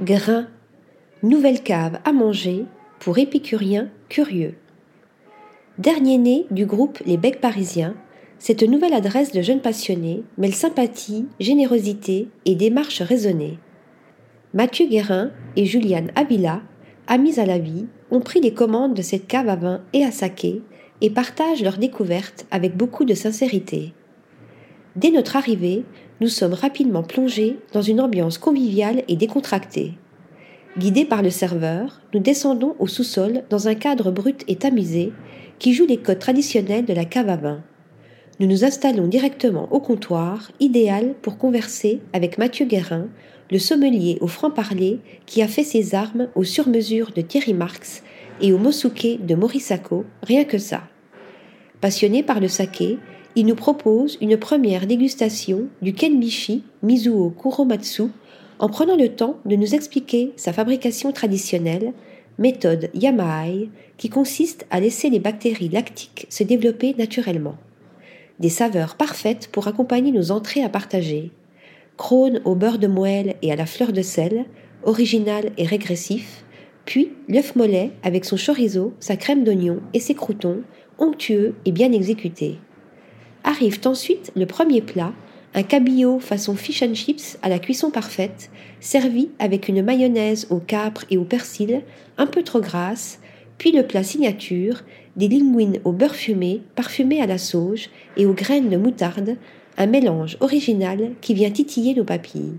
Grain, nouvelle cave à manger pour épicuriens curieux. Dernier né du groupe Les Becs Parisiens, cette nouvelle adresse de jeunes passionnés mêle sympathie, générosité et démarche raisonnée. Mathieu Guérin et Juliane Avila, amis à la vie, ont pris les commandes de cette cave à vin et à saké et partagent leurs découvertes avec beaucoup de sincérité. Dès notre arrivée, nous sommes rapidement plongés dans une ambiance conviviale et décontractée. Guidés par le serveur, nous descendons au sous-sol dans un cadre brut et tamisé qui joue les codes traditionnels de la cave à vin. Nous nous installons directement au comptoir, idéal pour converser avec Mathieu Guérin, le sommelier au franc-parler qui a fait ses armes aux sur-mesures de Thierry Marx et au mosuke de Morisako, rien que ça. Passionné par le saké, il nous propose une première dégustation du Kenbishi Mizuo Kuromatsu en prenant le temps de nous expliquer sa fabrication traditionnelle, méthode Yamahai, qui consiste à laisser les bactéries lactiques se développer naturellement. Des saveurs parfaites pour accompagner nos entrées à partager. Crône au beurre de moelle et à la fleur de sel, original et régressif, puis l'œuf mollet avec son chorizo, sa crème d'oignon et ses croutons, onctueux et bien exécutés. Arrive ensuite le premier plat, un cabillaud façon fish and chips à la cuisson parfaite, servi avec une mayonnaise au capre et au persil, un peu trop grasse, puis le plat signature, des linguines au beurre fumé, parfumées à la sauge et aux graines de moutarde, un mélange original qui vient titiller nos papilles.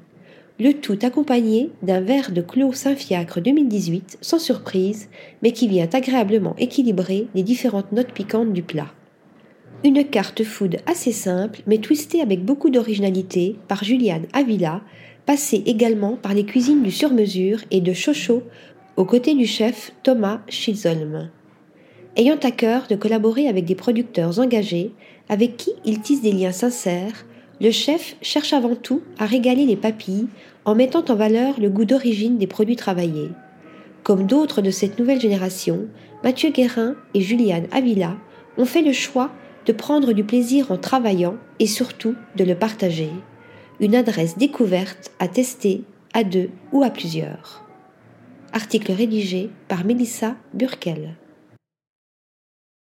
Le tout accompagné d'un verre de Clos Saint-Fiacre 2018, sans surprise, mais qui vient agréablement équilibrer les différentes notes piquantes du plat. Une carte food assez simple, mais twistée avec beaucoup d'originalité par Juliane Avila, passée également par les cuisines du sur-mesure et de Chocho aux côtés du chef Thomas Schizolm. Ayant à cœur de collaborer avec des producteurs engagés, avec qui il tisse des liens sincères, le chef cherche avant tout à régaler les papilles en mettant en valeur le goût d'origine des produits travaillés. Comme d'autres de cette nouvelle génération, Mathieu Guérin et Juliane Avila ont fait le choix de prendre du plaisir en travaillant et surtout de le partager. Une adresse découverte à tester à deux ou à plusieurs. Article rédigé par Melissa Burkel.